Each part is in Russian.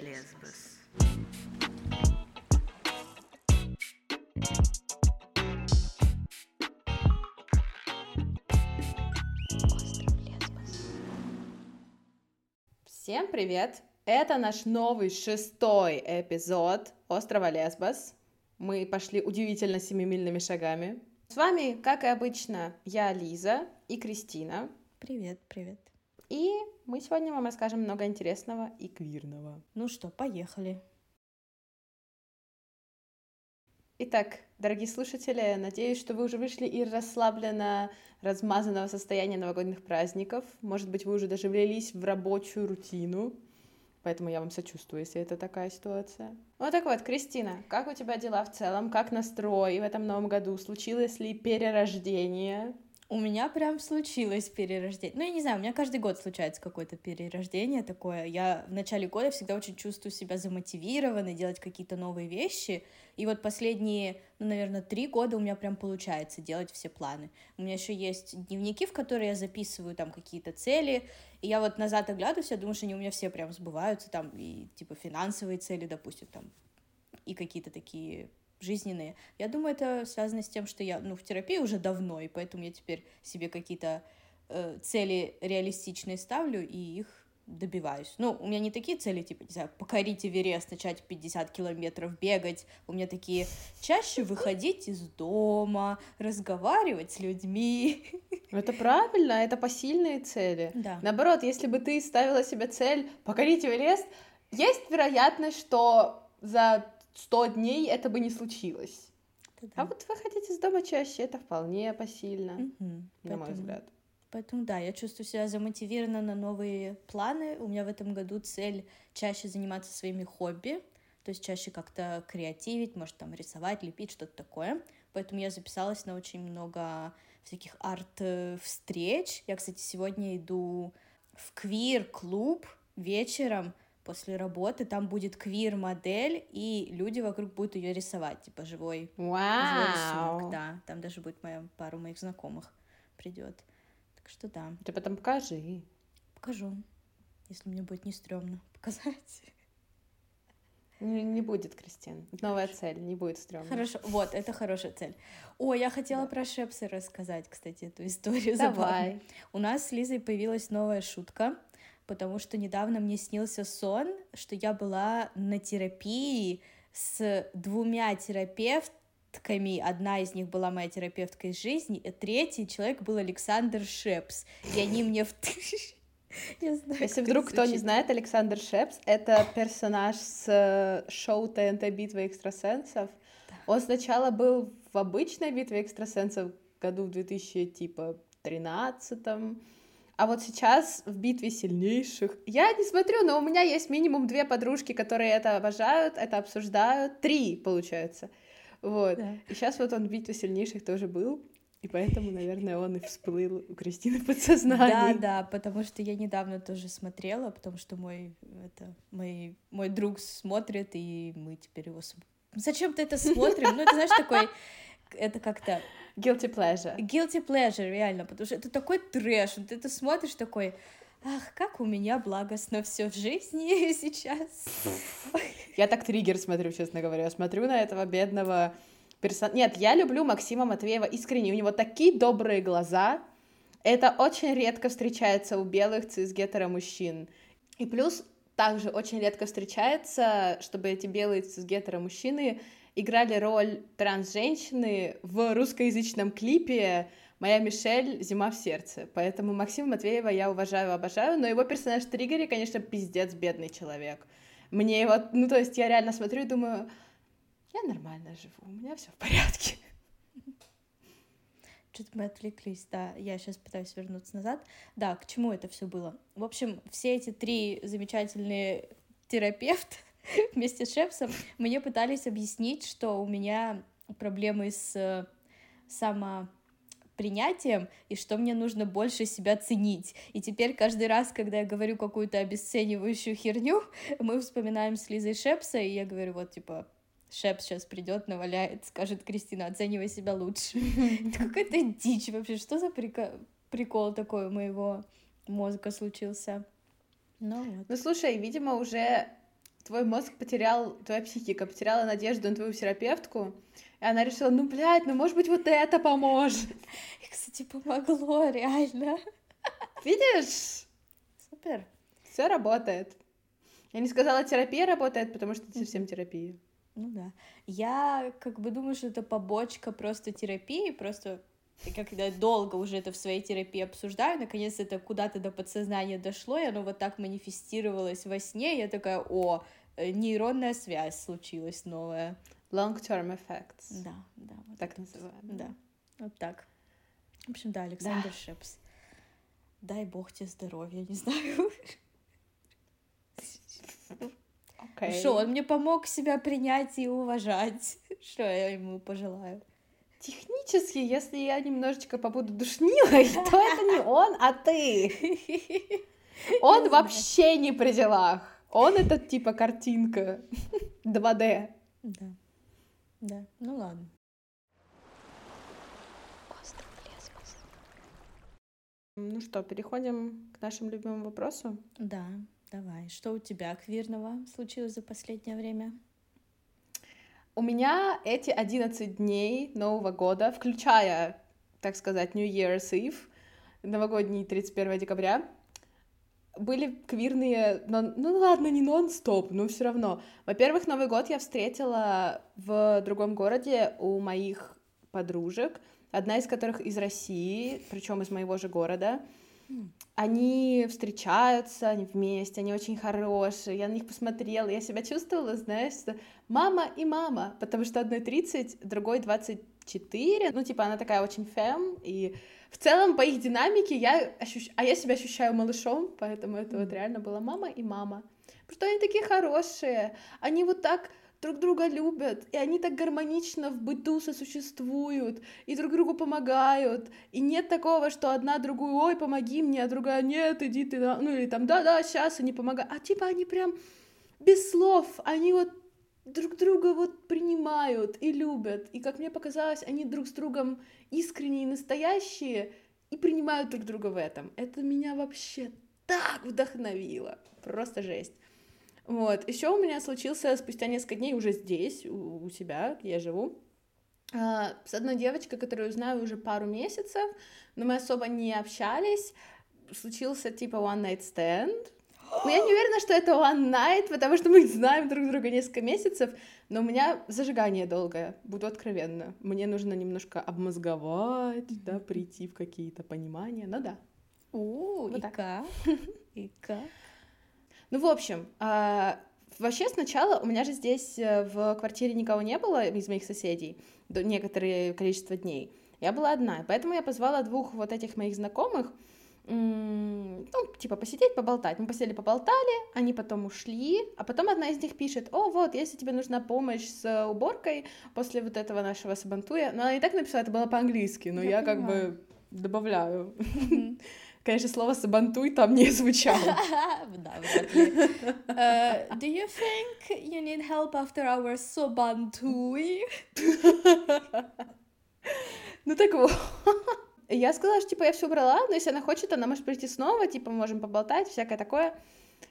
Лесбос. Всем привет! Это наш новый шестой эпизод острова Лесбос. Мы пошли удивительно семимильными шагами. С вами, как и обычно, я Лиза и Кристина. Привет, привет. И мы сегодня вам расскажем много интересного и квирного. Ну что, поехали. Итак, дорогие слушатели, надеюсь, что вы уже вышли из расслабленно размазанного состояния новогодних праздников. Может быть, вы уже даже влились в рабочую рутину. Поэтому я вам сочувствую, если это такая ситуация. Ну так вот, Кристина, как у тебя дела в целом? Как настрой в этом новом году? Случилось ли перерождение? У меня прям случилось перерождение. Ну, я не знаю, у меня каждый год случается какое-то перерождение такое. Я в начале года всегда очень чувствую себя замотивированной делать какие-то новые вещи. И вот последние, ну, наверное, три года у меня прям получается делать все планы. У меня еще есть дневники, в которые я записываю там какие-то цели. И я вот назад оглядываюсь, я думаю, что они у меня все прям сбываются. Там и типа финансовые цели, допустим, там и какие-то такие жизненные. Я думаю, это связано с тем, что я ну, в терапии уже давно, и поэтому я теперь себе какие-то э, цели реалистичные ставлю и их добиваюсь. Ну, у меня не такие цели, типа, не знаю, покорить Эверест, начать 50 километров бегать. У меня такие чаще выходить из дома, разговаривать с людьми. Это правильно, это посильные цели. Да. Наоборот, если бы ты ставила себе цель покорить Эверест, есть вероятность, что за 100 дней это бы не случилось. Да. А вот выходить из дома чаще, это вполне посильно, Мгм. на мой Поэтому- взгляд. Поэтому да, я чувствую себя замотивирована на новые планы. У меня в этом году цель чаще заниматься своими хобби, то есть чаще как-то креативить, может там рисовать, лепить, что-то такое. Поэтому я записалась на очень много всяких арт-встреч. Я, кстати, сегодня иду в квир-клуб вечером после работы. Там будет квир-модель, и люди вокруг будут ее рисовать, типа живой Живой рисунок, да. Там даже будет моя пару моих знакомых придет. Так что да, Ты потом покажи. покажу, если мне будет не стрёмно показать. Не, не будет, Кристин. Новая цель, не будет стрёмно. Хорошо, вот, это хорошая цель. О, я хотела про шепсы рассказать, кстати, эту историю. Давай. забавную. У нас с Лизой появилась новая шутка, потому что недавно мне снился сон, что я была на терапии с двумя терапевтками. Одна из них была моя терапевтка из жизни, а третий человек был Александр Шепс. И они мне в... Я знаю, Если вдруг кто не знает, Александр Шепс — это персонаж с э, шоу ТНТ «Битва экстрасенсов». Он сначала был в обычной «Битве экстрасенсов» году в 2013 а вот сейчас в «Битве сильнейших» я не смотрю, но у меня есть минимум две подружки, которые это обожают, это обсуждают. Три, получается. Вот. Да. И сейчас вот он в «Битве сильнейших» тоже был, и поэтому, наверное, он и всплыл у Кристины в подсознании. Да, да, потому что я недавно тоже смотрела, потому что мой, это, мой, мой друг смотрит, и мы теперь его... см- Зачем-то это смотрим? Ну, это, знаешь, такой... Это как-то Guilty pleasure. guilty pleasure, реально, потому что это такой трэш. Ты это смотришь такой... Ах, как у меня благостно все в жизни сейчас. Я так триггер смотрю, честно говоря. Я смотрю на этого бедного персонажа. Нет, я люблю Максима Матвеева искренне. У него такие добрые глаза. Это очень редко встречается у белых цисгетера мужчин. И плюс также очень редко встречается, чтобы эти белые цисгетера мужчины играли роль транс-женщины в русскоязычном клипе «Моя Мишель. Зима в сердце». Поэтому Максима Матвеева я уважаю, обожаю, но его персонаж в конечно, пиздец бедный человек. Мне его, ну то есть я реально смотрю и думаю, я нормально живу, у меня все в порядке. Что-то мы отвлеклись, да, я сейчас пытаюсь вернуться назад. Да, к чему это все было? В общем, все эти три замечательные терапевта вместе с Шепсом мне пытались объяснить, что у меня проблемы с э, самопринятием и что мне нужно больше себя ценить. И теперь каждый раз, когда я говорю какую-то обесценивающую херню, мы вспоминаем с Лизой Шепса, и я говорю, вот, типа, Шеп сейчас придет, наваляет, скажет Кристина, оценивай себя лучше. Это какая-то дичь вообще. Что за прикол такой у моего мозга случился? Ну вот. Ну слушай, видимо, уже твой мозг потерял, твоя психика потеряла надежду на твою терапевтку, и она решила, ну, блядь, ну, может быть, вот это поможет. И, кстати, помогло, реально. Видишь? Супер. Все работает. Я не сказала, терапия работает, потому что это совсем терапия. Ну да. Я как бы думаю, что это побочка просто терапии, просто когда долго уже это в своей терапии обсуждаю, наконец это куда-то до подсознания дошло, и оно вот так манифестировалось во сне, я такая, о, нейронная связь случилась новая. Long-term effects. Да, да. Вот так называем. Да, вот так. В общем, да, Александр да. Шепс. Дай бог тебе здоровья, не знаю. Okay. Что, он мне помог себя принять и уважать. Что я ему пожелаю? Технически, если я немножечко побуду душнилой, то это не он, а ты. Он вообще не при делах. Он это типа картинка 2D. Да. Да, ну ладно. Ну что, переходим к нашему любимому вопросу? Да, давай. Что у тебя квирного случилось за последнее время? У меня эти 11 дней Нового года, включая, так сказать, New Year's Eve, новогодний 31 декабря, были квирные, но, ну ладно, не нон-стоп, но все равно. Во-первых, Новый год я встретила в другом городе у моих подружек, одна из которых из России, причем из моего же города. Они встречаются, они вместе, они очень хорошие. Я на них посмотрела, я себя чувствовала, знаешь, что мама и мама, потому что одной 30, другой 24. Ну, типа, она такая очень фэм, и в целом по их динамике я ощущаю, а я себя ощущаю малышом, поэтому это вот реально была мама и мама. Потому что они такие хорошие, они вот так друг друга любят, и они так гармонично в быту сосуществуют, и друг другу помогают, и нет такого, что одна другую, ой, помоги мне, а другая, нет, иди ты, ну или там, да-да, сейчас они помогают, а типа они прям без слов, они вот друг друга вот принимают и любят, и как мне показалось, они друг с другом искренние и настоящие, и принимают друг друга в этом. Это меня вообще так вдохновило, просто жесть. Вот. Еще у меня случился спустя несколько дней уже здесь, у, у себя, где я живу, а, с одной девочкой, которую знаю уже пару месяцев, но мы особо не общались. Случился типа one night stand. Но я не уверена, что это one night, потому что мы знаем друг друга несколько месяцев, но у меня зажигание долгое, буду откровенна. Мне нужно немножко обмозговать, да, прийти в какие-то понимания, ну да. О, вот и так. как? И как? Ну, в общем, а, вообще сначала у меня же здесь э, в квартире никого не было из моих соседей до некоторое количество дней. Я была одна, поэтому я позвала двух вот этих моих знакомых, ну, типа, посидеть, поболтать. Мы посидели, поболтали, они потом ушли, а потом одна из них пишет, о, вот, если тебе нужна помощь с уборкой после вот этого нашего сабантуя, но она и так написала, это было по-английски, но я, я как бы добавляю. Конечно, слово «сабантуй» там не звучало. Да. Uh, do you think you need help after our сабантуй? Ну так вот. Я сказала, что, типа, я все убрала, но если она хочет, она может прийти снова, типа, можем поболтать, всякое такое.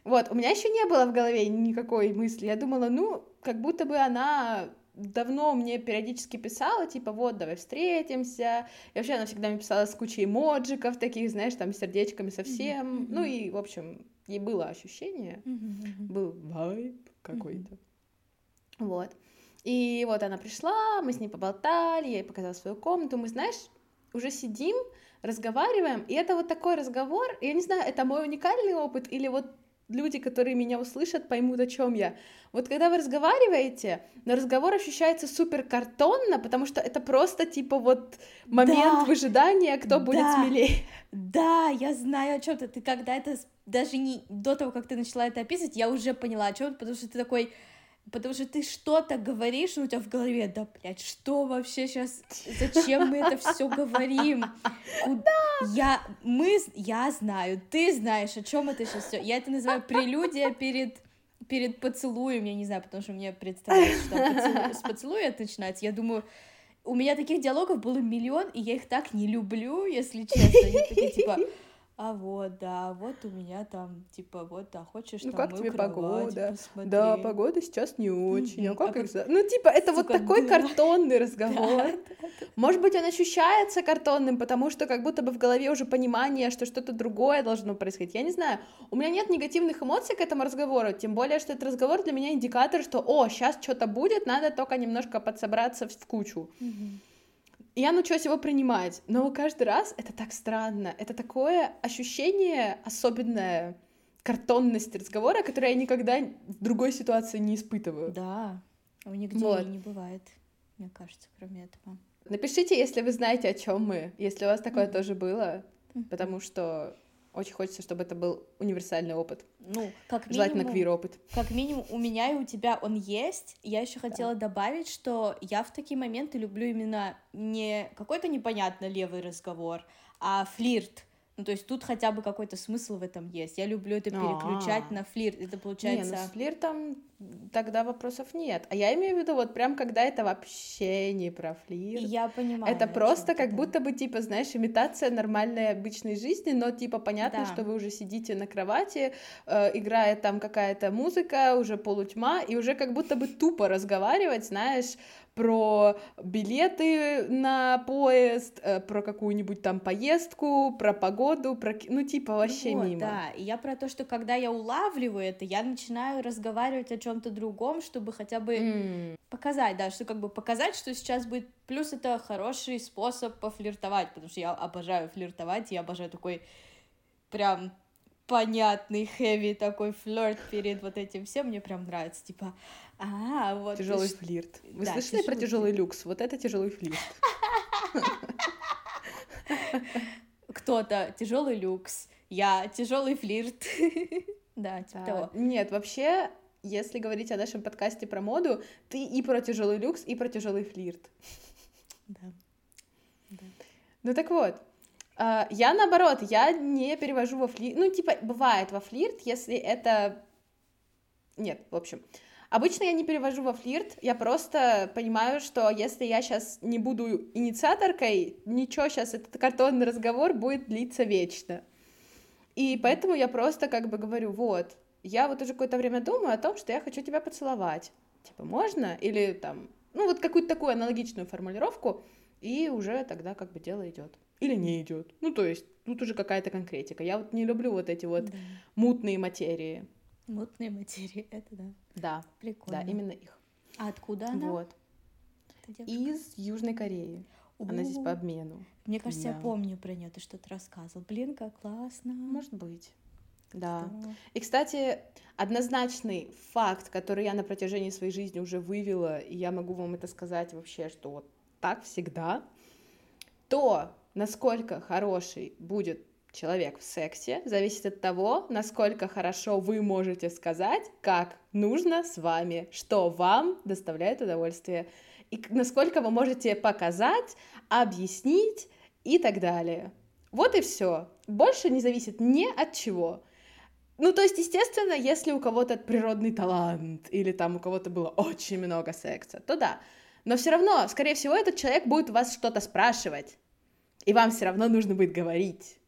Вот, у меня еще не было в голове никакой мысли. Я думала, ну, как будто бы она давно мне периодически писала, типа, вот, давай встретимся. И вообще она всегда мне писала с кучей эмоджиков таких, знаешь, там, сердечками совсем. Mm-hmm. Ну и, в общем, ей было ощущение, mm-hmm. был вайб какой-то. Mm-hmm. Вот. И вот она пришла, мы с ней поболтали, я ей показала свою комнату. Мы, знаешь, уже сидим, разговариваем, и это вот такой разговор, я не знаю, это мой уникальный опыт или вот люди, которые меня услышат, поймут, о чем я. Вот когда вы разговариваете, но разговор ощущается супер картонно, потому что это просто типа вот момент да, выжидания, кто да, будет смелее. Да, я знаю о чем ты. Ты когда это даже не до того, как ты начала это описывать, я уже поняла о чем, потому что ты такой Потому что ты что-то говоришь, у тебя в голове, да, блядь, что вообще сейчас, зачем мы это все говорим? Куда? Я, мы, я знаю, ты знаешь, о чем это сейчас все. Я это называю прелюдия перед перед поцелуем, я не знаю, потому что мне представляется, что поцелуй, с поцелуя это начинается. Я думаю, у меня таких диалогов было миллион, и я их так не люблю, если честно. Они такие, типа, а вот, да, вот у меня там, типа, вот, а хочешь Ну там как тебе кровать погода? посмотреть? Да, погода сейчас не очень. А Мгм. как А как- Ну, типа, это вот Сука, такой да. картонный разговор. Может быть, он ощущается картонным, потому что как будто бы в голове уже понимание, что что-то другое должно происходить. Я не знаю. У меня нет негативных эмоций к этому разговору, тем более, что этот разговор для меня индикатор, что, о, сейчас что-то будет, надо только немножко подсобраться в кучу. Мгм. И я научилась его принимать, но каждый раз это так странно. Это такое ощущение особенное картонности разговора, которое я никогда в другой ситуации не испытываю. Да, у нигде Вот. не бывает, мне кажется, кроме этого. Напишите, если вы знаете, о чем мы, если у вас такое Мгм. тоже было, Мгм. потому что очень хочется, чтобы это был универсальный опыт, Ну, как желательно минимум, квир-опыт. как минимум у меня и у тебя он есть. Я еще хотела добавить, что я в такие моменты люблю именно не какой-то непонятно левый разговор, а флирт. Ну, то есть тут хотя бы какой-то смысл в этом есть. Я люблю это переключать А. на флирт. Это Не, ну получается... с флиртом тогда вопросов нет. А я имею в виду вот прям, когда это вообще не про флирт. Я понимаю. Это просто как да. будто бы, типа, знаешь, имитация нормальной обычной жизни, но, типа, понятно, Да. что вы уже сидите на кровати, э, играет там какая-то музыка, уже полутьма, и уже как будто бы тупо разговаривать, знаешь, про билеты на поезд, э, про какую-нибудь там поездку, про погоду, про... Ну, типа, вообще Вот, мимо. Да, и я про то, что когда я улавливаю это, я начинаю разговаривать о чем-то другом, чтобы хотя бы М, показать, да, что как бы показать, что сейчас будет. Плюс это хороший способ пофлиртовать, потому что я обожаю флиртовать, я обожаю такой прям понятный, хэви такой флирт перед вот этим всем, мне прям нравится, типа, а, вот. ты Тяжелый ш- флирт. Вы да, слышали про тяжелый люкс? Вот это тяжелый флирт. Кто-то тяжелый люкс, я тяжелый флирт. Да, типа того. Нет, вообще, если говорить о нашем подкасте про моду, ты и про тяжелый люкс, и про тяжелый флирт. Да. Ну так вот, я наоборот, я не перевожу во флирт. Ну, типа, бывает во флирт, если это. Нет, в общем. Обычно я не перевожу во флирт, я просто понимаю, что если я сейчас не буду инициаторкой, ничего, сейчас этот картонный разговор будет длиться вечно. И поэтому я просто как бы говорю, вот, я вот уже какое-то время думаю о том, что я хочу тебя поцеловать. Типа, можно? Или там, ну вот какую-то такую аналогичную формулировку, и уже тогда как бы дело идет. Или не идет. Ну, то есть, тут уже какая-то конкретика. Я вот не люблю вот эти вот Да. мутные материи. Мутные материи, это да. Да, Прикольно. да, именно их. А откуда она? Вот. Из Южной Кореи. Она здесь по обмену. Мне кажется, я Да. помню про нее, ты что-то рассказывал. Блин, как классно. Может быть. Да. Здорово. И, кстати, однозначный факт, который я на протяжении своей жизни уже вывела, и я могу вам это сказать вообще, что вот так всегда, то, насколько хороший будет человек в сексе, зависит от того, насколько хорошо вы можете сказать, как нужно с вами, что вам доставляет удовольствие, и насколько вы можете показать, объяснить и так далее. Вот и все. Больше не зависит ни от чего. Ну, то есть, естественно, если у кого-то природный талант или там у кого-то было очень много секса, то да. Но все равно, скорее всего, этот человек будет у вас что-то спрашивать. И вам все равно нужно будет говорить.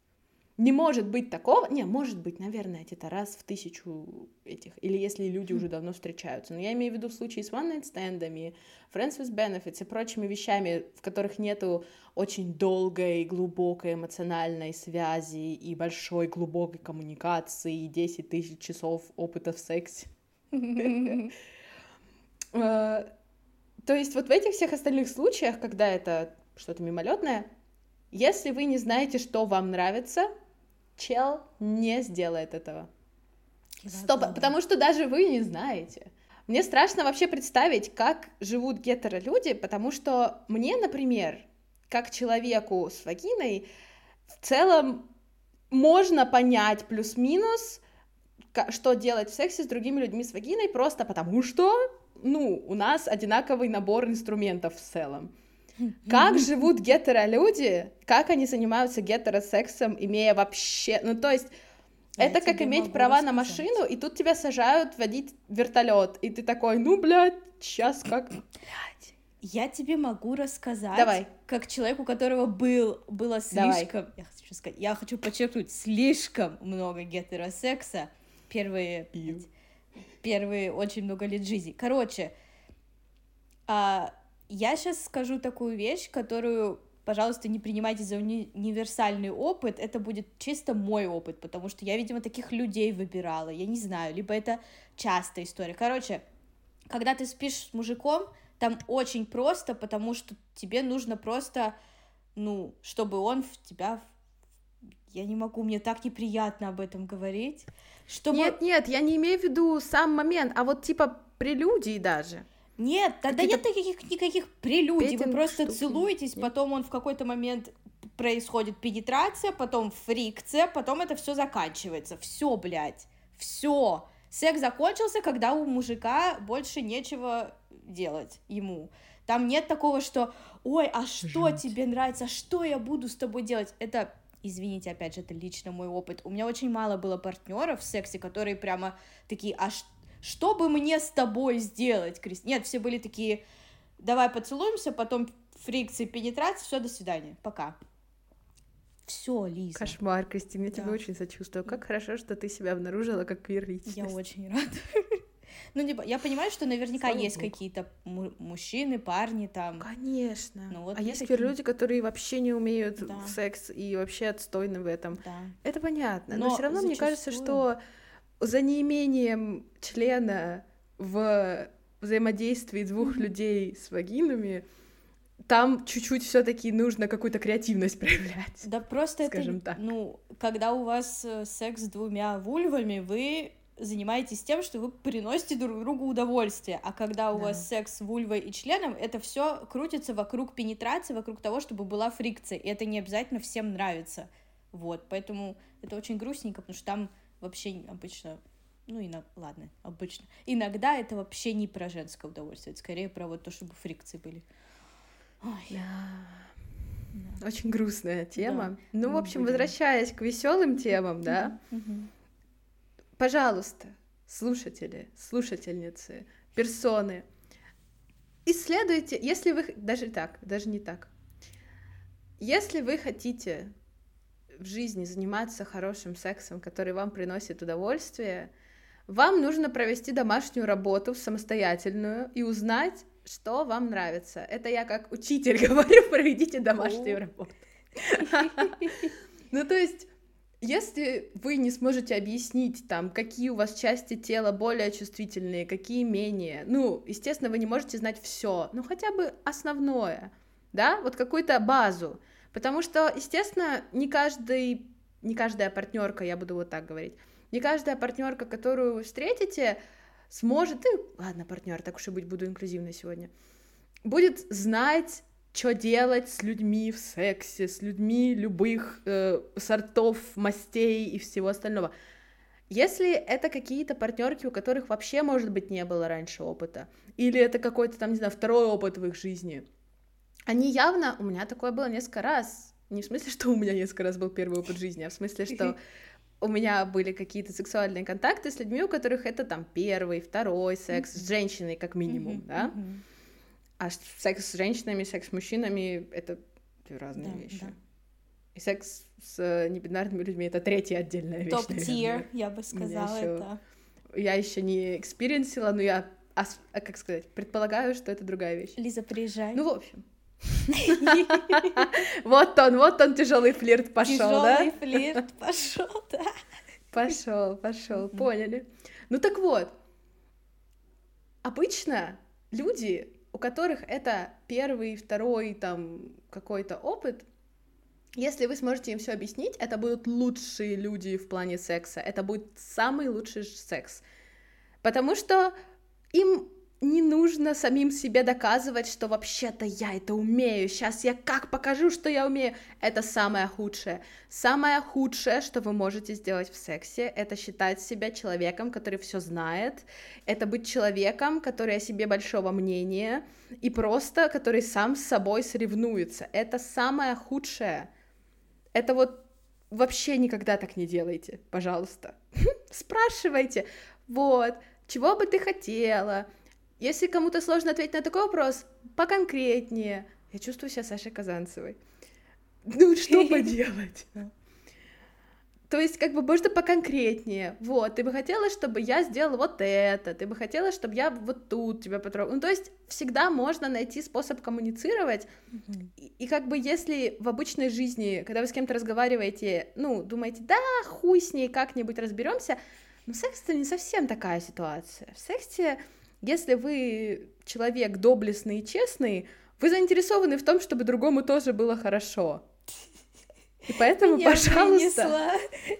Не может быть такого, не, может быть, наверное, где-то раз в тысячу этих, или если люди уже давно встречаются. Но я имею в виду в случае с one night стендами, friends with benefits и прочими вещами, в которых нету очень долгой, глубокой эмоциональной связи и большой глубокой коммуникации, и 10 тысяч часов опыта в сексе. Э, То есть вот в этих всех остальных случаях, когда это что-то мимолетное, если вы не знаете, что вам нравится, чел не сделает этого. Стоп, потому что даже вы не знаете. Мне страшно вообще представить, как живут гетеро-люди, потому что мне, например, как человеку с вагиной, в целом можно понять плюс-минус, что делать в сексе с другими людьми с вагиной, просто потому что, ну, у нас одинаковый набор инструментов в целом. Как живут гетеро-люди, как они занимаются гетеросексом, имея вообще... Ну, то есть, Я это как иметь права на рассказать. машину, и тут тебя сажают водить вертолет, и ты такой, ну, блядь, сейчас как... Блядь, Я тебе могу рассказать, Давай. как человек, у которого был, было Давай. слишком, я хочу сказать, я хочу подчеркнуть, слишком много гетеросекса. Первые, Ю. первые очень много лет жизни. Короче, а, я сейчас скажу такую вещь, которую, пожалуйста, не принимайте за уни- универсальный опыт, это будет чисто мой опыт, потому что я, видимо, таких людей выбирала, я не знаю, либо это частая история. Короче, когда ты спишь с мужиком, там очень просто, потому что тебе нужно просто, ну, чтобы он в тебя... Я не могу, мне так неприятно об этом говорить. Чтобы... Нет, нет, я не имею в виду сам момент, а вот типа прелюдии даже. Нет, тогда нет никаких, никаких прелюдий, вы просто штуки. целуетесь, Нет. потом он в какой-то момент происходит пенетрация, потом фрикция, потом это все заканчивается. Все, блядь, все. Секс закончился, когда у мужика больше нечего делать ему. Там нет такого, что, ой, а что Жуть. тебе нравится, что я буду с тобой делать? Это, извините, опять же, это лично мой опыт. У меня очень мало было партнеров в сексе, которые прямо такие, а ш- что бы мне с тобой сделать, Крис? Нет, все были такие, давай поцелуемся, потом фрикции, пенетрация, все, до свидания, пока. Все, Лиза. Кошмар, Кристина, я Да. очень сочувствую. Как хорошо, что ты себя обнаружила как квир-личность. Я очень рада. Ну, типа, я понимаю, что наверняка Слава есть какие-то му- мужчины, парни там. Конечно. Ну вот а есть такие. люди, которые вообще не умеют Да. секс и вообще отстойны в этом. Да. Это понятно. Но, Но все равно мне кажется, зачастую- что за неимением члена в взаимодействии двух людей с вагинами там чуть-чуть все-таки нужно какую-то креативность проявлять. Да просто Скажем это, так. ну, когда у вас э, секс с двумя вульвами, вы занимаетесь тем, что вы приносите друг другу удовольствие, а когда у Да. вас секс с вульвой и членом, это все крутится вокруг пенетрации, вокруг того, чтобы была фрикция, и это не обязательно всем нравится, вот, поэтому это очень грустненько, потому что там вообще обычно, ну и на, ладно, обычно, иногда это вообще не про женское удовольствие, это скорее про вот то, чтобы фрикции были. Ой, Да. Очень грустная тема. Ну, в мы общем, будем- возвращаясь к веселым темам, да, пожалуйста, слушатели, слушательницы, персоны, исследуйте, если вы, даже так, даже не так, если вы хотите в жизни заниматься хорошим сексом, который вам приносит удовольствие, вам нужно провести домашнюю работу самостоятельную и узнать, что вам нравится. Это я как учитель говорю, проведите домашнюю О. работу. Ну, то есть, если вы не сможете объяснить там, какие у вас части тела более чувствительные, какие менее, ну, естественно, вы не можете знать все, ну, хотя бы основное, да, вот какую-то базу, потому что, естественно, не каждый, не каждая партнерка, я буду вот так говорить, не каждая партнерка, которую вы встретите, сможет, и ладно, партнер, так уж и быть, буду инклюзивной сегодня, будет знать, что делать с людьми в сексе, с людьми любых э, сортов, мастей и всего остального. Если это какие-то партнерки, у которых вообще, может быть, не было раньше опыта, или это какой-то там, не знаю, второй опыт в их жизни, они явно, у меня такое было несколько раз, не в смысле, что у меня несколько раз был первый опыт жизни, а в смысле, что у меня были какие-то сексуальные контакты с людьми, у которых это там первый, второй секс, с женщиной как минимум, да? А секс с женщинами, секс с мужчинами — это две разные Да, вещи. да. И секс с э, небинарными людьми — это третья отдельная вещь, Топ-тир, я бы сказала ещё- это. Я еще не экспириенсила, но я, а, как сказать, предполагаю, что это другая вещь. Лиза, приезжай. Ну, в общем. Вот он, вот он, тяжелый флирт пошел, да? Тяжелый флирт пошел, да. Пошел, пошел, поняли. Ну так вот, обычно люди, у которых это первый, второй, там, какой-то опыт, если вы сможете им все объяснить, это будут лучшие люди в плане секса, это будет самый лучший секс. Потому что им не нужно самим себе доказывать, что вообще-то я это умею, сейчас я как покажу, что я умею. Это самое худшее. Самое худшее, что вы можете сделать в сексе, это считать себя человеком, который все знает, это быть человеком, который о себе большого мнения, и просто который сам с собой соревнуется. Это самое худшее. Это вот вообще никогда так не делайте, пожалуйста. Спрашивайте, вот, чего бы ты хотела, Если кому-то сложно ответить на такой вопрос, поконкретнее. Я чувствую себя Сашей Казанцевой. Ну, что поделать? То есть, как бы, можно поконкретнее. Вот, ты бы хотела, чтобы я сделала вот это, ты бы хотела, чтобы я вот тут тебя потрогала. Ну, то есть, всегда можно найти способ коммуницировать. Mm-hmm. И, и как бы, если в обычной жизни, когда вы с кем-то разговариваете, ну, думаете, да, хуй с ней, как-нибудь разберемся, но секс это не совсем такая ситуация. В сексе, если вы человек доблестный и честный, вы заинтересованы в том, чтобы другому тоже было хорошо. И поэтому, меня пожалуйста... Вынесла,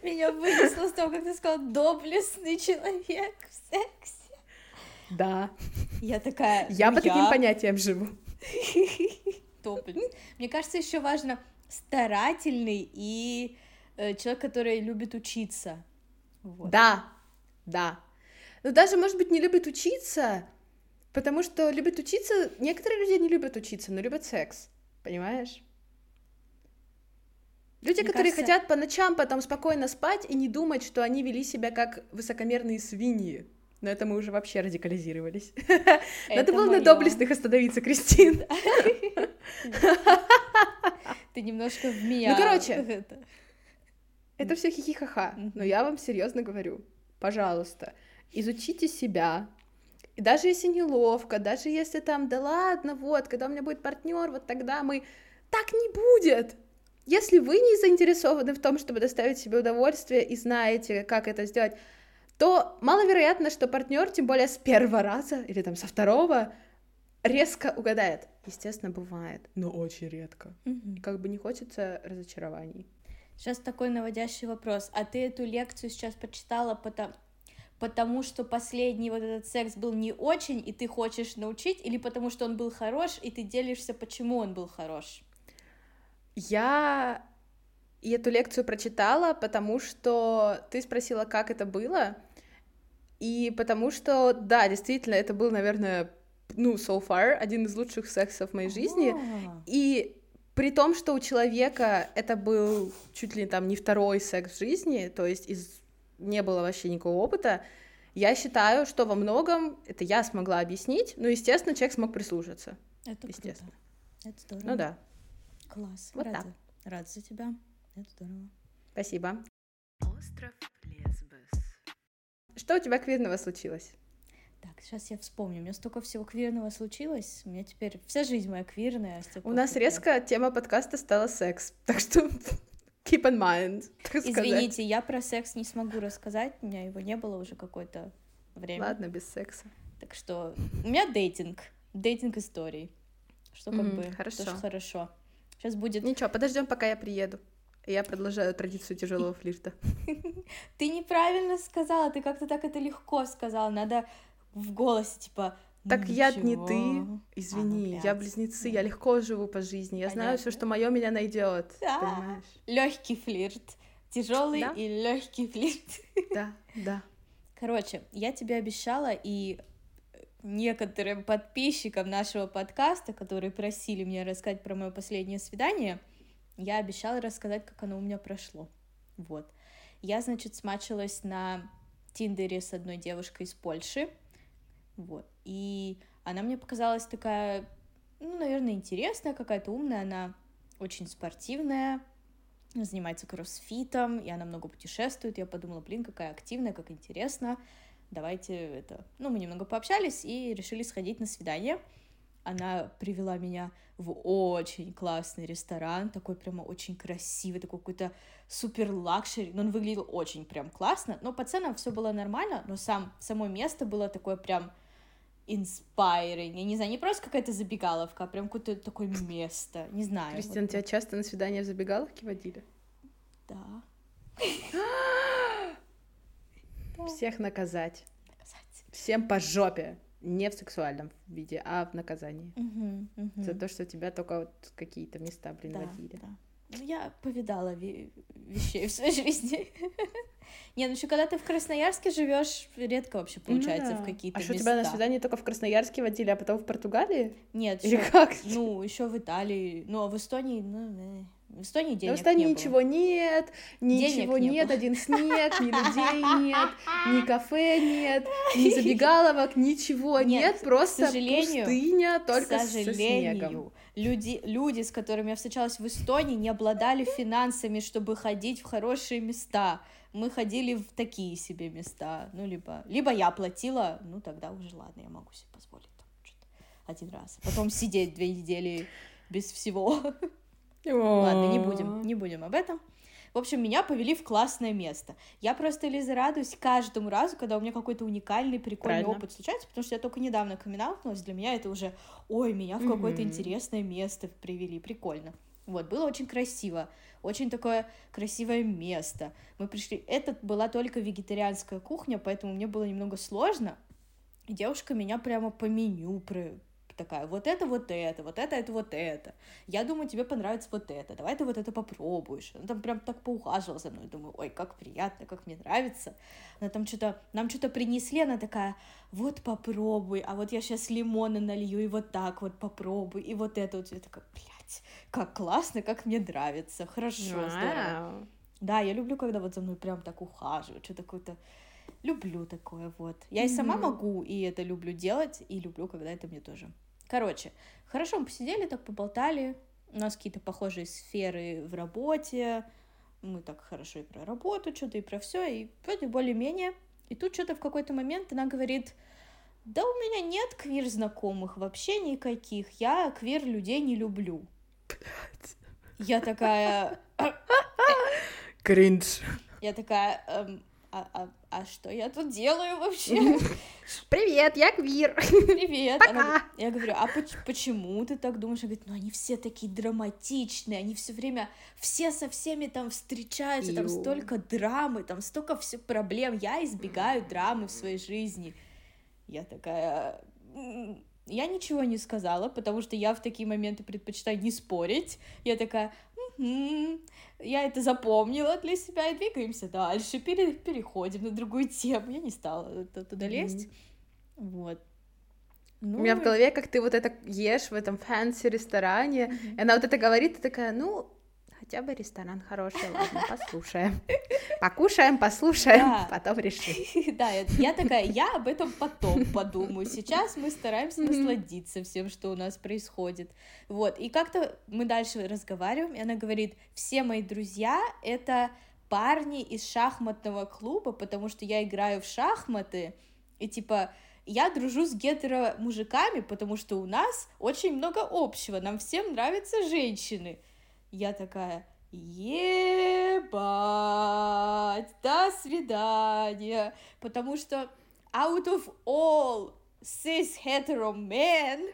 меня вынесло с того, как ты сказал, доблестный человек в сексе. Да. Я такая... Я по таким понятиям живу. Доблестный. Мне кажется, еще важно старательный и э, человек, который любит учиться. Вот. Да, да. Но даже, может быть, не любит учиться, потому что любит учиться... Некоторые люди не любят учиться, но любят секс. Понимаешь? Люди, Мне которые кажется... хотят по ночам потом спокойно спать и не думать, что они вели себя как высокомерные свиньи. Но это мы уже вообще радикализировались. Надо было на доблестных остановиться, Кристин. Ты немножко в меня. Ну, короче, это все хихихаха. Но я вам серьезно говорю, пожалуйста, изучите себя. И даже если неловко, даже если там, да ладно, вот, когда у меня будет партнер, вот тогда мы... Так не будет! Если вы не заинтересованы в том, чтобы доставить себе удовольствие и знаете, как это сделать, то маловероятно, что партнер, тем более с первого раза или там со второго, резко угадает. Естественно, бывает, но очень редко. Mm-hmm. Как бы не хочется разочарований. Сейчас такой наводящий вопрос. А ты эту лекцию сейчас почитала потому, потому что последний вот этот секс был не очень, и ты хочешь научить, или потому что он был хорош, и ты делишься, почему он был хорош? Я эту лекцию прочитала, потому что ты спросила, как это было, и потому что, да, действительно, это был, наверное, ну, so far, один из лучших сексов в моей жизни, и при том, что у человека это был чуть ли там не второй секс в жизни, то есть из... не было вообще никакого опыта, я считаю, что во многом это я смогла объяснить, но, естественно, человек смог прислушаться. Это естественно. Круто. Это здорово. Ну да. Класс. Вот рада, так. Рада за тебя. Это здорово. Спасибо. Остров Лесбос. Что у тебя квирного случилось? Так, сейчас я вспомню. У меня столько всего квирного случилось. У меня теперь вся жизнь моя квирная. У нас резко тема подкаста стала секс. Так что keep in mind. Извините, сказать. я про секс не смогу рассказать. У меня его не было уже какое-то время. Ладно, без секса. Так что у меня дейтинг. Дейтинг историй. Что как mm, бы хорошо. тоже хорошо. Сейчас будет... Ничего, подождем, пока я приеду. Я продолжаю традицию тяжелого флирта. Ты неправильно сказала, ты как-то так это легко сказала. Надо в голосе, типа, так Ничего. я не ты, извини, а, я близнецы, я легко живу по жизни, я Понятно. знаю все, что мое меня найдет, да. понимаешь? Легкий флирт, тяжелый да? и легкий флирт. Да, да. Короче, я тебе обещала, и некоторым подписчикам нашего подкаста, которые просили меня рассказать про мое последнее свидание, я обещала рассказать, как оно у меня прошло. Вот. Я, значит, смачилась на Тиндере с одной девушкой из Польши. Вот. И она мне показалась такая, ну, наверное, интересная, какая-то умная. Она очень спортивная, занимается кроссфитом, и она много путешествует. Я подумала, блин, какая активная, как интересно давайте это... Ну, мы немного пообщались и решили сходить на свидание. Она привела меня в очень классный ресторан, такой прямо очень красивый, такой какой-то супер luxury, но он выглядел очень прям классно, но по ценам все было нормально, но сам, само место было такое прям inspiring, я не знаю, не просто какая-то забегаловка, а прям какое-то такое место, не знаю. Кристина, вот. тебя часто на свидания в забегаловке водили? Да. Всех наказать. Наказать. Всем по жопе. Не в сексуальном виде, а в наказании. Угу, угу. За то, что тебя только вот какие-то места, блин, да, водили. Да. Ну, я повидала ви- вещей в своей жизни. Не, ну еще когда ты в Красноярске живешь, редко вообще ну получается в какие-то А что тебя на свидание только в Красноярске водили, а потом в Португалии? Нет, Или как? Ну, еще в Италии, ну, а в Эстонии, ну, В Эстонии денег В Эстонии не ничего было. нет, ничего не нет, было. один снег, ни людей нет, ни кафе нет, ни забегаловок, ничего Нет, нет, просто сожалению, пустыня только К со снегом. Люди, люди, с которыми я встречалась в Эстонии, не обладали финансами, чтобы ходить в хорошие места. Мы ходили в такие себе места. Ну, либо, либо я платила, ну, тогда уже ладно, я могу себе позволить там что-то один раз. А Потом сидеть две недели без всего. Ладно, не будем, не будем об этом. В общем, меня повели в классное место. Я просто, Лиза, радуюсь каждому разу, когда у меня какой-то уникальный, прикольный Правильно. опыт случается, потому что я только недавно камин Для меня это уже, ой, меня в какое-то Мгм. интересное место привели, прикольно. Вот, было очень красиво, очень такое красивое место. Мы пришли, это была только вегетарианская кухня, поэтому мне было немного сложно. Девушка меня прямо по меню такая, вот это, вот это, вот это, это, вот это. Я думаю, тебе понравится вот это, давай ты вот это попробуешь. Она там прям так поухаживала за мной, думаю, ой, как приятно, как мне нравится. Она там что-то, нам что-то принесли, она такая, вот попробуй, а вот я сейчас лимона налью, и вот так вот попробуй, и вот это вот. Я такая, блядь, как классно, как мне нравится, хорошо, здорово. Вау. Да, я люблю, когда вот за мной прям так ухаживают, что-то какое-то... Люблю такое вот. Я и сама могу, и это люблю делать, и люблю, когда это мне тоже. Короче, хорошо мы посидели, так поболтали. У нас какие-то похожие сферы в работе. Мы так хорошо и про работу, что-то и про все, и вроде более-менее. И тут что-то в какой-то момент она говорит, да у меня нет квир-знакомых вообще никаких, я квир-людей не люблю. Я такая, Кринж. Я такая, «Эм, а, а- а что я тут делаю вообще? Привет, я Квир. Привет. Она Пока. говорит- я говорю, а поч- почему ты так думаешь? Она говорит, ну они все такие драматичные, они все время, все со всеми там встречаются, там Ю. столько драмы, там столько все проблем. Я избегаю драмы в своей жизни. Я такая, «М, я ничего не сказала, потому что я в такие моменты предпочитаю не спорить. Я такая, «Мгм, я это запомнила для себя и двигаемся дальше, пере- переходим на другую тему. Я не стала туда лезть. Вот. Ну, У меня в голове, как ты вот это ешь в этом fancy ресторане, мгм. и она вот это говорит, ты такая, ну, хотя бы ресторан хороший, ладно, послушаем. Покушаем, послушаем, Да. потом решим. Да, я, такая, я об этом потом подумаю. Сейчас мы стараемся насладиться всем, что у нас происходит. Вот, и как-то мы дальше разговариваем, и она говорит, все мои друзья — это парни из шахматного клуба, потому что я играю в шахматы, и типа я дружу с гетеро-мужиками, потому что у нас очень много общего, нам всем нравятся женщины. Я такая, ебать, до свидания, потому что out of all cis hetero men,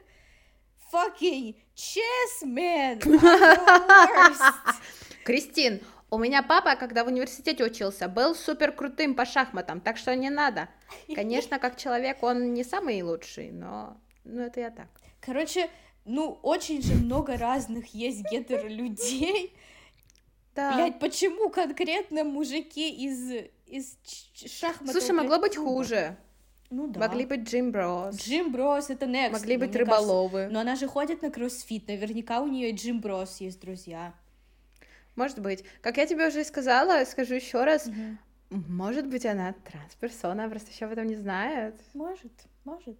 fucking chess men. Кристин, у меня папа, когда в университете учился, был супер крутым по шахматам, так что не надо. Конечно, как человек он не самый лучший, но ну, это я так. Короче, ну, очень же много разных есть гетеро-людей. Да. Блять, почему конкретно мужики из, из шахматного Слушай, могло быть хуже. Ну да. Могли быть Джим Брос, Джим Брос это next. могли но быть мне кажется- рыболовы. Но она же ходит на кроссфит, наверняка у нее Джим Брос есть друзья. Может быть. Как я тебе уже сказала, скажу еще раз, может быть, она трансперсона, просто еще об этом не знает. Может, может.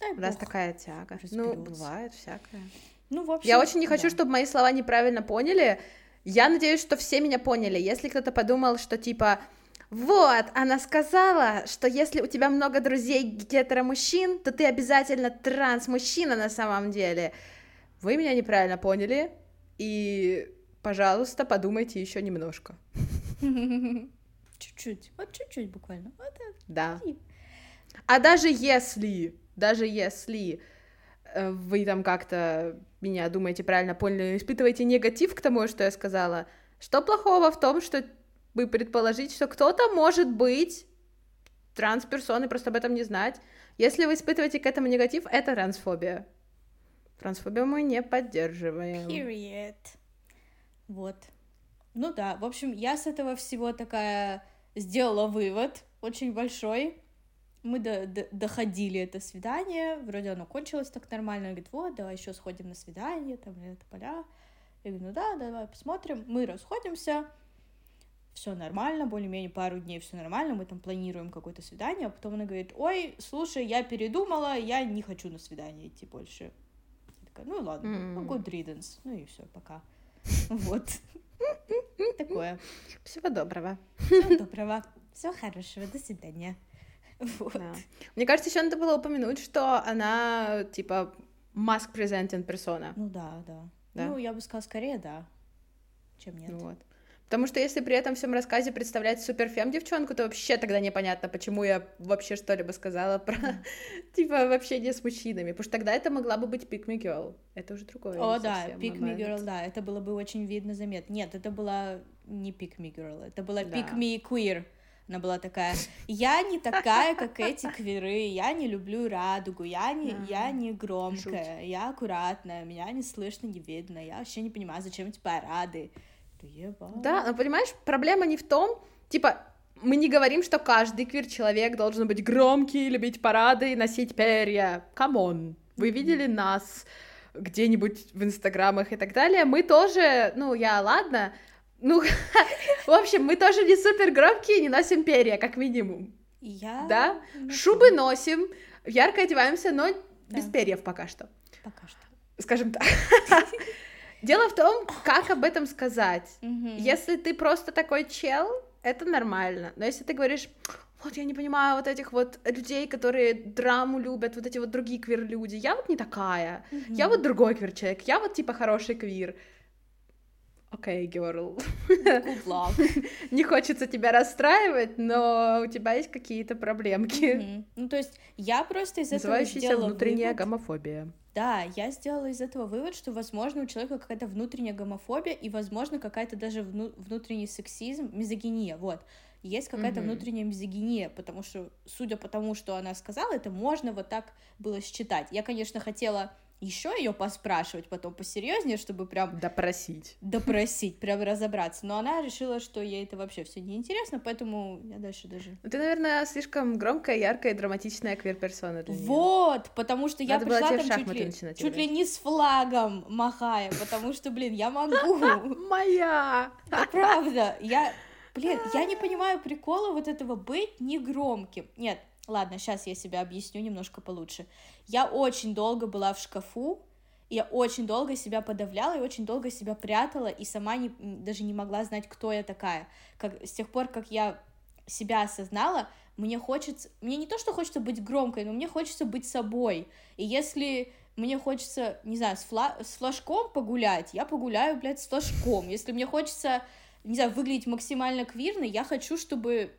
Дай У нас бог. такая тяга. Ну, бывает всякое. Ну, в общем, Я очень не хочу, да. чтобы мои слова неправильно поняли. Я надеюсь, что все меня поняли. Если кто-то подумал, что типа, вот, она сказала, что если у тебя много друзей гетеромужчин, то ты обязательно транс-мужчина на самом деле. Вы меня неправильно поняли, и, пожалуйста, подумайте еще немножко. Чуть-чуть, вот чуть-чуть буквально. Вот. Да. А даже если, даже если вы там как-то меня думаете правильно поняли, испытываете негатив к тому, что я сказала, что плохого в том, что вы предположить, что кто-то может быть трансперсоной, просто об этом не знать. Если вы испытываете к этому негатив, это трансфобия. Трансфобию мы не поддерживаем. Period. Вот. Ну да, в общем, я с этого всего такая сделала вывод очень большой. Мы до- до- доходили это свидание, вроде оно кончилось так нормально. Она говорит, вот, давай еще сходим на свидание, там, это поля. Я говорю, ну да, давай посмотрим. Мы расходимся, все нормально, более-менее пару дней все нормально, мы там планируем какое-то свидание, а потом она говорит, ой, слушай, я передумала, я не хочу на свидание идти больше. Я такая, ну ладно, mm. ну good riddance, ну и все, пока. Вот. Такое. Всего доброго. Всего доброго. Всего хорошего. До свидания. Вот. Да. Мне кажется, еще надо было упомянуть, что она, типа, маск презентин персона. Ну да, да, да. Ну, я бы сказала, скорее да, чем нет. Вот. Потому что если при этом всем рассказе представлять суперфем девчонку, то вообще тогда непонятно, почему я вообще что-либо сказала про, типа, общение с мужчинами. Потому что тогда это могла бы быть pick me girl. Это уже другое. О, да, pick me girl, да, это было бы очень видно, заметно. Нет, это была не pick me girl, это была pick me queer. Она была такая, я не такая, как эти квиры, я не люблю радугу, я не, я не громкая, Жуть. я аккуратная, меня не слышно, не видно, я вообще не понимаю, зачем эти парады. Да, но понимаешь, проблема не в том, типа, мы не говорим, что каждый квир-человек должен быть громкий, любить парады и носить перья. Come on. Вы видели нас где-нибудь в инстаграмах и так далее? Мы тоже, ну, я, ладно, ну, в общем, мы тоже не супер громкие, не носим перья, как минимум. Я... Да? Шубы носим, ярко одеваемся, но да. без перьев пока что. Пока что. Скажем так. Дело в том, как об этом сказать. Если ты просто такой чел, это нормально. Но если ты говоришь, вот я не понимаю вот этих вот людей, которые драму любят, вот эти вот другие квир-люди, я вот не такая, я вот другой квир-человек, я вот типа хороший квир. Окей, okay, girl. Не хочется тебя расстраивать, но у тебя есть какие-то проблемки. Mm-hmm. Ну, то есть я просто из этого сделала внутренняя вывод... гомофобия. Да, я сделала из этого вывод, что, возможно, у человека какая-то внутренняя гомофобия и, возможно, какая-то даже вну... внутренний сексизм, мизогиния, вот. Есть какая-то mm-hmm. внутренняя мизогиния, потому что, судя по тому, что она сказала, это можно вот так было считать. Я, конечно, хотела еще ее поспрашивать потом посерьезнее, чтобы прям... Допросить. Допросить, прям разобраться. Но она решила, что ей это вообще все неинтересно, поэтому я дальше даже... Ну, ты, наверное, слишком громкая, яркая и драматичная квир-персона для Вот, нее. потому что я пришла там чуть ли, чуть ли не с флагом махая, потому что, блин, я могу. Моя! Правда, я... Блин, я не понимаю прикола вот этого быть негромким. Нет, Ладно, сейчас я себя объясню немножко получше. Я очень долго была в шкафу, я очень долго себя подавляла и очень долго себя прятала, и сама не, даже не могла знать, кто я такая. Как, с тех пор, как я себя осознала, мне хочется... Мне не то, что хочется быть громкой, но мне хочется быть собой. И если мне хочется, не знаю, с, фла с флажком погулять, я погуляю, блядь, с флажком. Если мне хочется, не знаю, выглядеть максимально квирно, я хочу, чтобы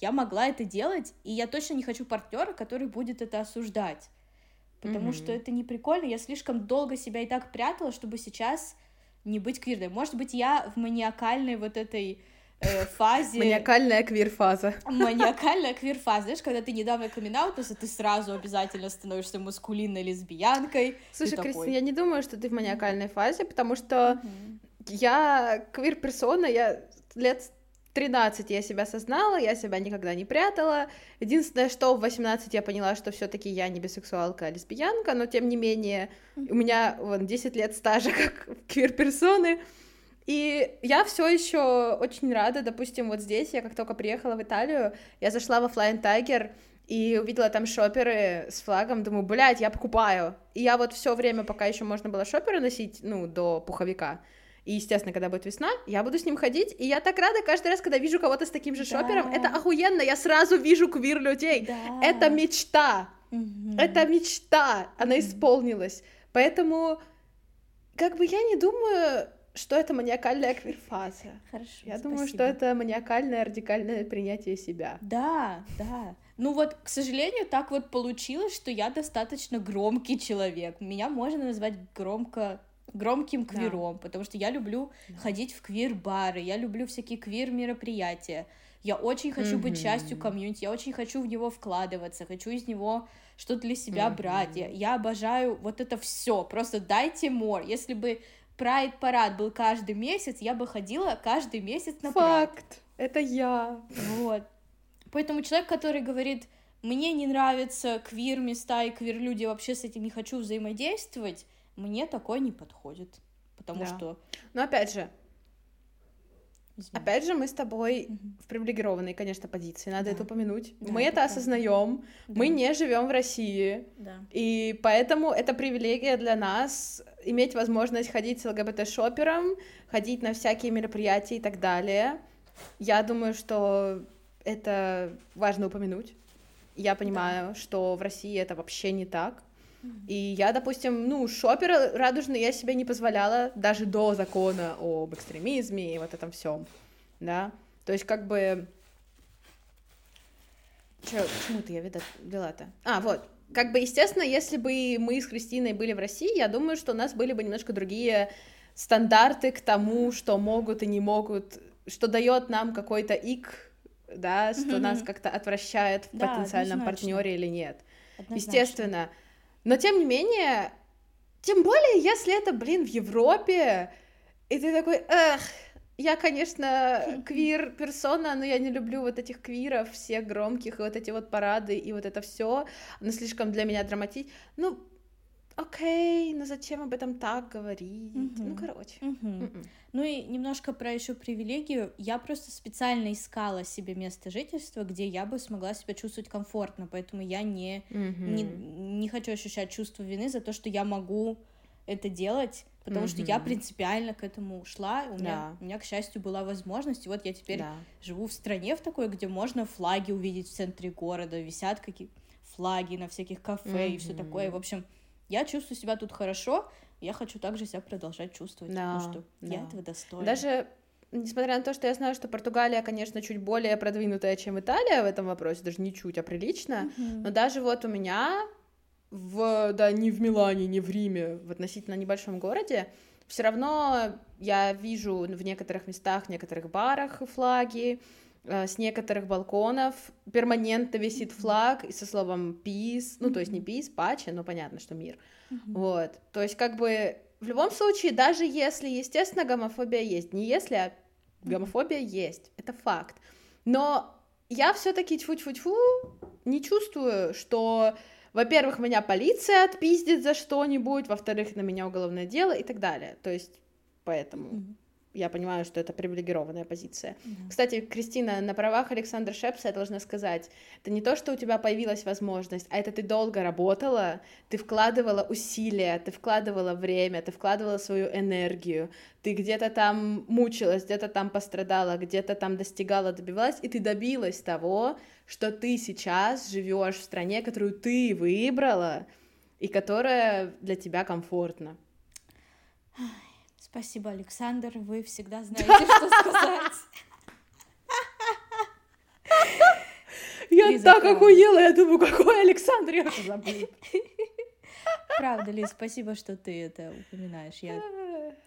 я могла это делать, и я точно не хочу партнера, который будет это осуждать. Потому mm-hmm. что это не прикольно. Я слишком долго себя и так прятала, чтобы сейчас не быть квирной. Может быть, я в маниакальной вот этой э, фазе... Маниакальная квир-фаза. Маниакальная квир-фаза. Знаешь, когда ты недавно камин ты сразу обязательно становишься маскулинной лесбиянкой. Слушай, Кристина, я не думаю, что ты в маниакальной фазе, потому что я квир-персона, я лет 13 я себя осознала, я себя никогда не прятала. Единственное, что в 18 я поняла, что все таки я не бисексуалка, а лесбиянка, но тем не менее у меня вон 10 лет стажа как квир-персоны, и я все еще очень рада, допустим, вот здесь, я как только приехала в Италию, я зашла в Flying Tiger, и увидела там шоперы с флагом, думаю, блядь, я покупаю. И я вот все время, пока еще можно было шоперы носить, ну, до пуховика, и, естественно, когда будет весна, я буду с ним ходить, и я так рада каждый раз, когда вижу кого-то с таким же да. шопером. Это охуенно, я сразу вижу квир людей. Да. Это мечта. Угу. Это мечта. Она исполнилась. Поэтому, как бы я не думаю, что это маниакальная квирфаза. Хорошо. Я спасибо. думаю, что это маниакальное радикальное принятие себя. Да, да. Ну вот, к сожалению, так вот получилось, что я достаточно громкий человек. Меня можно назвать громко громким квиром, да. потому что я люблю да. ходить в квир-бары, я люблю всякие квир-мероприятия. Я очень хочу mm-hmm. быть частью комьюнити, я очень хочу в него вкладываться, хочу из него что-то для себя mm-hmm. брать. Я, я обожаю вот это все. Просто дайте more. Если бы Pride парад был каждый месяц, я бы ходила каждый месяц на Факт. Pride. Это я. Вот. Поэтому человек, который говорит, мне не нравятся квир места и квир люди, вообще с этим не хочу взаимодействовать, мне такое не подходит. потому Да. что... Но опять же, Извини. опять же, мы с тобой Мгм. в привилегированной, конечно, позиции, надо Да. это упомянуть. Да, мы это это осознаем, мы Да. не живем в России, Да. и поэтому это привилегия для нас иметь возможность ходить с ЛГБТ-шопером, ходить на всякие мероприятия и так далее. Я думаю, что это важно упомянуть. Я понимаю, что в России это вообще не так. И я, допустим, ну, шопера радужный я себе не позволяла даже до закона об экстремизме и вот этом всем, да. То есть как бы... Чё, к чему ты я вела-то? А, вот. Как бы, естественно, если бы мы с Кристиной были в России, я думаю, что у нас были бы немножко другие стандарты к тому, что могут и не могут, что дает нам какой-то ик, да, что нас как-то отвращает в Да, потенциальном однозначно. партнере или нет. Однозначно. Естественно. Но тем не менее, тем более, если это, блин, в Европе, и ты такой, эх, я, конечно, квир-персона, но я не люблю вот этих квиров, всех громких, и вот эти вот парады, и вот это все, оно слишком для меня драматично. Ну, окей, но зачем об этом так говорить? Ну, Мгм. короче. М-м. Ну и немножко про еще привилегию. Я просто специально искала себе место жительства, где я бы смогла себя чувствовать комфортно, поэтому я не, не, Мгм. не хочу ощущать чувство вины за то, что я могу это делать, потому что я принципиально к этому ушла. У меня, Да. у меня, к счастью, была возможность. И вот я теперь Да. живу в стране в такой, где можно флаги увидеть в центре города, висят какие флаги на всяких кафе и все такое. В общем, я чувствую себя тут хорошо, я хочу также себя продолжать чувствовать, потому Да, что я да. этого достойна. Даже несмотря на то, что я знаю, что Португалия, конечно, чуть более продвинутая, чем Италия в этом вопросе, даже не чуть, а прилично, Мгм. но даже вот у меня в, да, не в Милане, не в Риме, в относительно небольшом городе, все равно я вижу в некоторых местах, в некоторых барах флаги, с некоторых балконов перманентно висит флаг и со словом peace, ну, то есть не peace, паче, но понятно, что мир. Вот, то есть как бы в любом случае, даже если, естественно, гомофобия есть, не если, а гомофобия есть, это факт. Но я все-таки тьфу-тьфу-тьфу не чувствую, что, во-первых, меня полиция отпиздит за что-нибудь, во-вторых, на меня уголовное дело и так далее. То есть поэтому Мгм. Я понимаю, что это привилегированная позиция. Да. Кстати, Кристина, на правах Александра Шепса я должна сказать, это не то, что у тебя появилась возможность, а это ты долго работала, ты вкладывала усилия, ты вкладывала время, ты вкладывала свою энергию, ты где-то там мучилась, где-то там пострадала, где-то там достигала, добивалась, и ты добилась того, что ты сейчас живешь в стране, которую ты выбрала, и которая для тебя комфортна. Спасибо, Александр, вы всегда знаете, что сказать. Я так охуела, я думаю, какой Александр, я забыла. Правда, Лиз, спасибо, что ты это упоминаешь. Я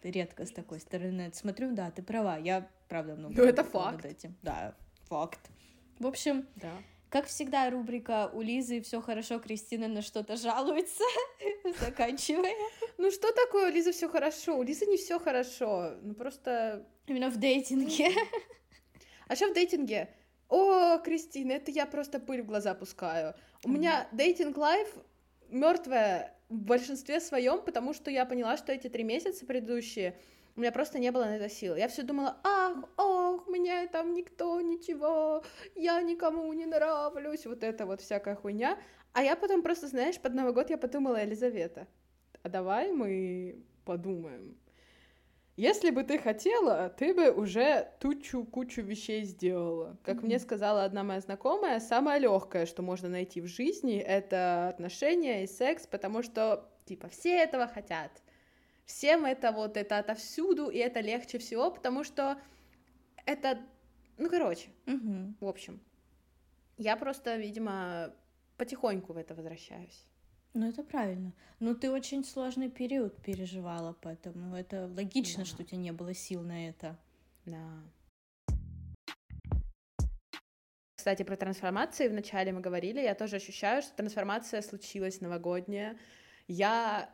редко с такой стороны смотрю. Да, ты права, я правда много Ну, это факт. этим. Да, факт. В общем, Да. Как всегда, рубрика у Лизы все хорошо, Кристина на что-то жалуется, заканчивая. Ну что такое, у Лизы все хорошо? У Лизы не все хорошо. Ну просто. Именно в дейтинге. А что в дейтинге? О, Кристина, это я просто пыль в глаза пускаю. У меня дейтинг лайф мертвая в большинстве своем, потому что я поняла, что эти три месяца предыдущие у меня просто не было на это сил. Я все думала, ах, ох, меня там никто, ничего, я никому не нравлюсь, вот это вот всякая хуйня. А я потом просто, знаешь, под Новый год я подумала, Елизавета, а давай мы подумаем. Если бы ты хотела, ты бы уже тучу кучу вещей сделала. Как Мгм. мне сказала одна моя знакомая, самое легкое, что можно найти в жизни, это отношения и секс, потому что, типа, все этого хотят. Всем это вот, это отовсюду, и это легче всего, потому что это, ну, короче, Мгм. в общем. Я просто, видимо, потихоньку в это возвращаюсь. Ну, это правильно. Ну, ты очень сложный период переживала, поэтому это логично, Да. что у тебя не было сил на это. Да. Кстати, про трансформации вначале мы говорили, я тоже ощущаю, что трансформация случилась новогодняя. Я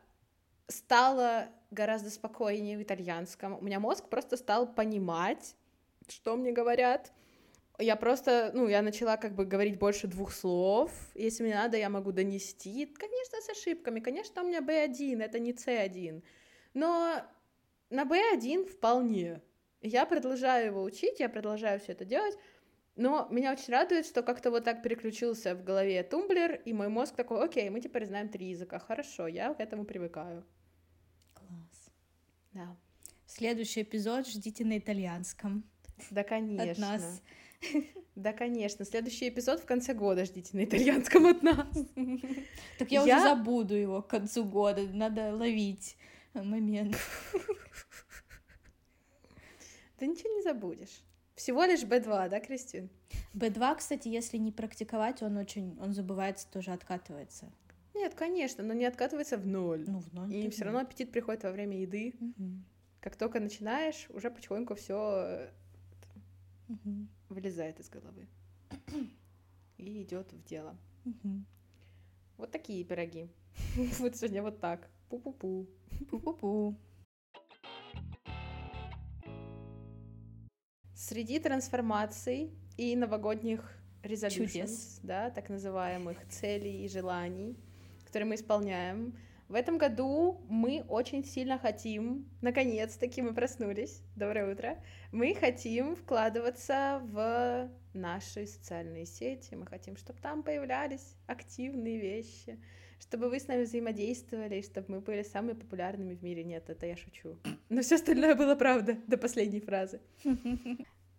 стала гораздо спокойнее в итальянском. У меня мозг просто стал понимать, что мне говорят. Я просто, ну, я начала как бы говорить больше двух слов. Если мне надо, я могу донести. Конечно, с ошибками. Конечно, у меня B1, это не C1. Но на B1 вполне. Я продолжаю его учить, я продолжаю все это делать, но меня очень радует, что как-то вот так переключился в голове тумблер, и мой мозг такой, окей, мы теперь знаем три языка, хорошо, я к этому привыкаю. Да. Следующий эпизод ждите на итальянском. Да, конечно. От нас. Да, конечно. Следующий эпизод в конце года ждите на итальянском от нас. Так я, Я- уже забуду его к концу года, надо ловить момент. Ты ничего не забудешь. Всего лишь B2, да, Кристин? B2, кстати, если не практиковать, он очень, он забывается, тоже откатывается. Нет, конечно, но не откатывается в ноль. Ну, в ноль. И все равно аппетит приходит во время еды. Мгм. Как только начинаешь, уже потихоньку все Мгм. вылезает из головы. И идет в дело. Мгм. Вот такие пироги. Вот сегодня вот так. Пу-пу-пу. Пу-пу-пу. Среди трансформаций и новогодних Чудес. да, так называемых целей и желаний, которые мы исполняем, в этом году мы очень сильно хотим, наконец-таки мы проснулись, доброе утро, мы хотим вкладываться в наши социальные сети, мы хотим, чтобы там появлялись активные вещи, чтобы вы с нами взаимодействовали, чтобы мы были самыми популярными в мире. Нет, это я шучу. Но все остальное было правда до последней фразы.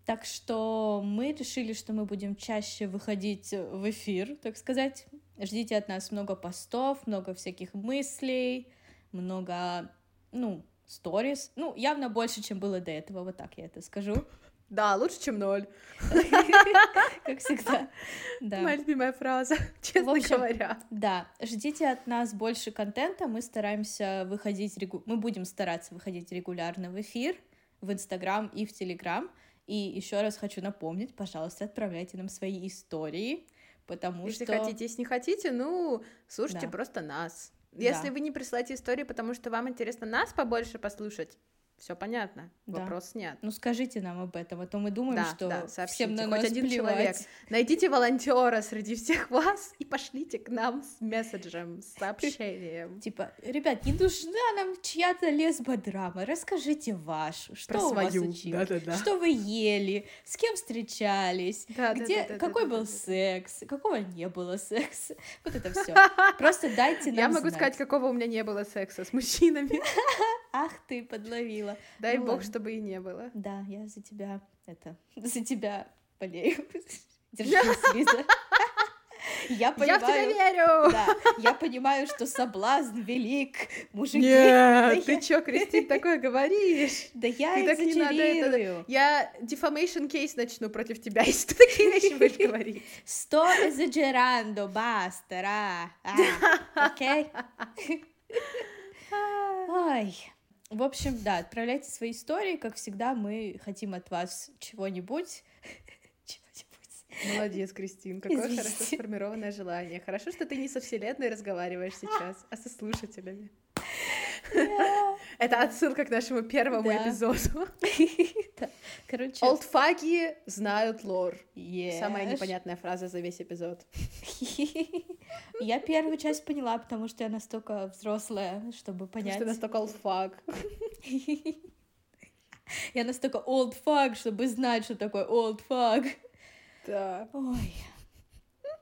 Так что мы решили, что мы будем чаще выходить в эфир, так сказать. Ждите от нас много постов, много всяких мыслей, много, ну, сторис. Ну, явно больше, чем было до этого, вот так я это скажу. Да, лучше, чем ноль. Как всегда. Да. Моя любимая фраза, честно общем, говоря. Да, ждите от нас больше контента. Мы стараемся выходить, регу- мы будем стараться выходить регулярно в эфир, в Инстаграм и в Телеграм. И еще раз хочу напомнить, пожалуйста, отправляйте нам свои истории, потому Если что... хотите, если не хотите, ну, слушайте Да. просто нас. Если Да. вы не присылаете истории, потому что вам интересно нас побольше послушать, все понятно, Да. вопрос снят. Ну скажите нам об этом, а то мы думаем, Да, что да, сообщите. всем на Хоть нас один плевать. человек. Найдите волонтера среди всех вас и пошлите к нам с месседжем, с сообщением. Типа, ребят, не нужна нам чья-то лесбодрама, расскажите вашу, что Про у вас училось, что вы ели, с кем встречались, Да, где, да, да, какой да, был да, секс, какого не было секса, вот это все. Просто дайте нам Я могу сказать, какого у меня не было секса с мужчинами. Ах ты, подловила. Дай Ну бог, ладно. чтобы и не было. Да, я за тебя, это, за тебя болею. Держись, Лиза. Я Я в тебя понимаю, верю! да, я понимаю, что соблазн велик, мужики. Нет, Да ты я- чё, Кристин, такое говоришь? Да я Ты так не надо это-. Я defamation кейс начну против тебя, если ты такие вещи будешь говорить. Sto esagerando, basta, ра. А, Окей? Ой. В общем, да, отправляйте свои истории. Как всегда, мы хотим от вас чего-нибудь. Молодец, Кристин, какое Извините. хорошо сформированное желание. Хорошо, что ты не со вселенной разговариваешь сейчас, а со слушателями. Это отсылка к нашему первому Да. эпизоду. Да. Короче, Олдфаги знают лор. ешь. Самая непонятная фраза за весь эпизод. Я первую часть поняла, потому что я настолько взрослая, чтобы Потому понять. что ты настолько олдфаг. Я настолько fuck, чтобы знать, что такое fuck. Да. Ой.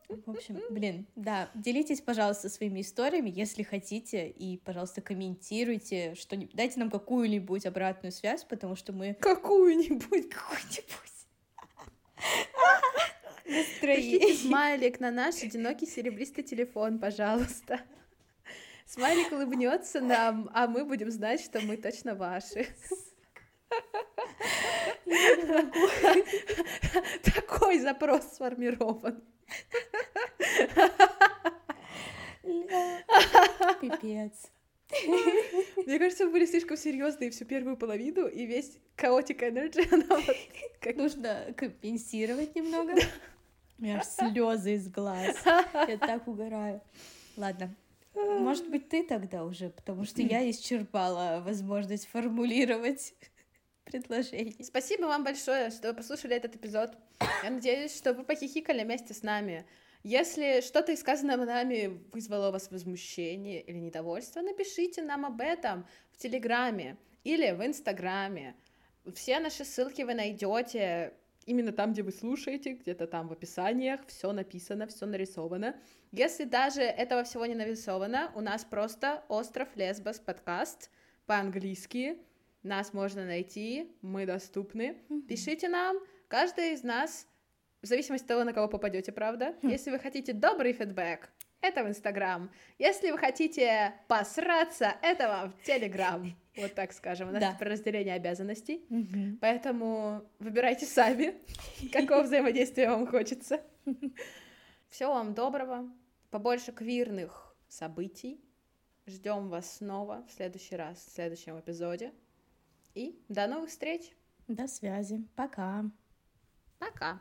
В общем, блин, да, делитесь, пожалуйста, своими историями, если хотите, и, пожалуйста, комментируйте что-нибудь, дайте нам какую-нибудь обратную связь, потому что мы Какую-нибудь. какую-нибудь настроение. смайлик на наш одинокий серебристый телефон, пожалуйста. Смайлик улыбнется нам, а мы будем знать, что мы точно ваши. Такой запрос сформирован. Пипец. Мне кажется, мы были слишком серьезные всю первую половину, и весь она вот как... Нужно компенсировать немного. Меня аж слезы из глаз. Я так угораю. Ладно. Может быть, ты тогда уже, потому что я исчерпала возможность формулировать предложение. Спасибо вам большое, что вы послушали этот эпизод. Я надеюсь, что вы похихикали вместе с нами. Если что-то из сказанного нами вызвало у вас возмущение или недовольство, напишите нам об этом в Телеграме. или в Инстаграме. Все наши ссылки вы найдете именно там, где вы слушаете, где-то там в описаниях, все написано, все нарисовано. Если даже этого всего не нарисовано, у нас просто «Остров Лесбос» подкаст по-английски, нас можно найти, мы доступны. Mm-hmm. Пишите нам, каждый из нас, в зависимости от того, на кого попадете, правда. Mm-hmm. Если вы хотите добрый фидбэк, это в Инстаграм. Если вы хотите посраться, это вам в Телеграм. Вот так скажем. У нас да. разделение обязанностей. Угу. Поэтому выбирайте сами, какого взаимодействия вам хочется. Всего вам доброго. Побольше квирных событий. Ждем вас снова в следующий раз, в следующем эпизоде. И до новых встреч. До связи. Пока. Пока.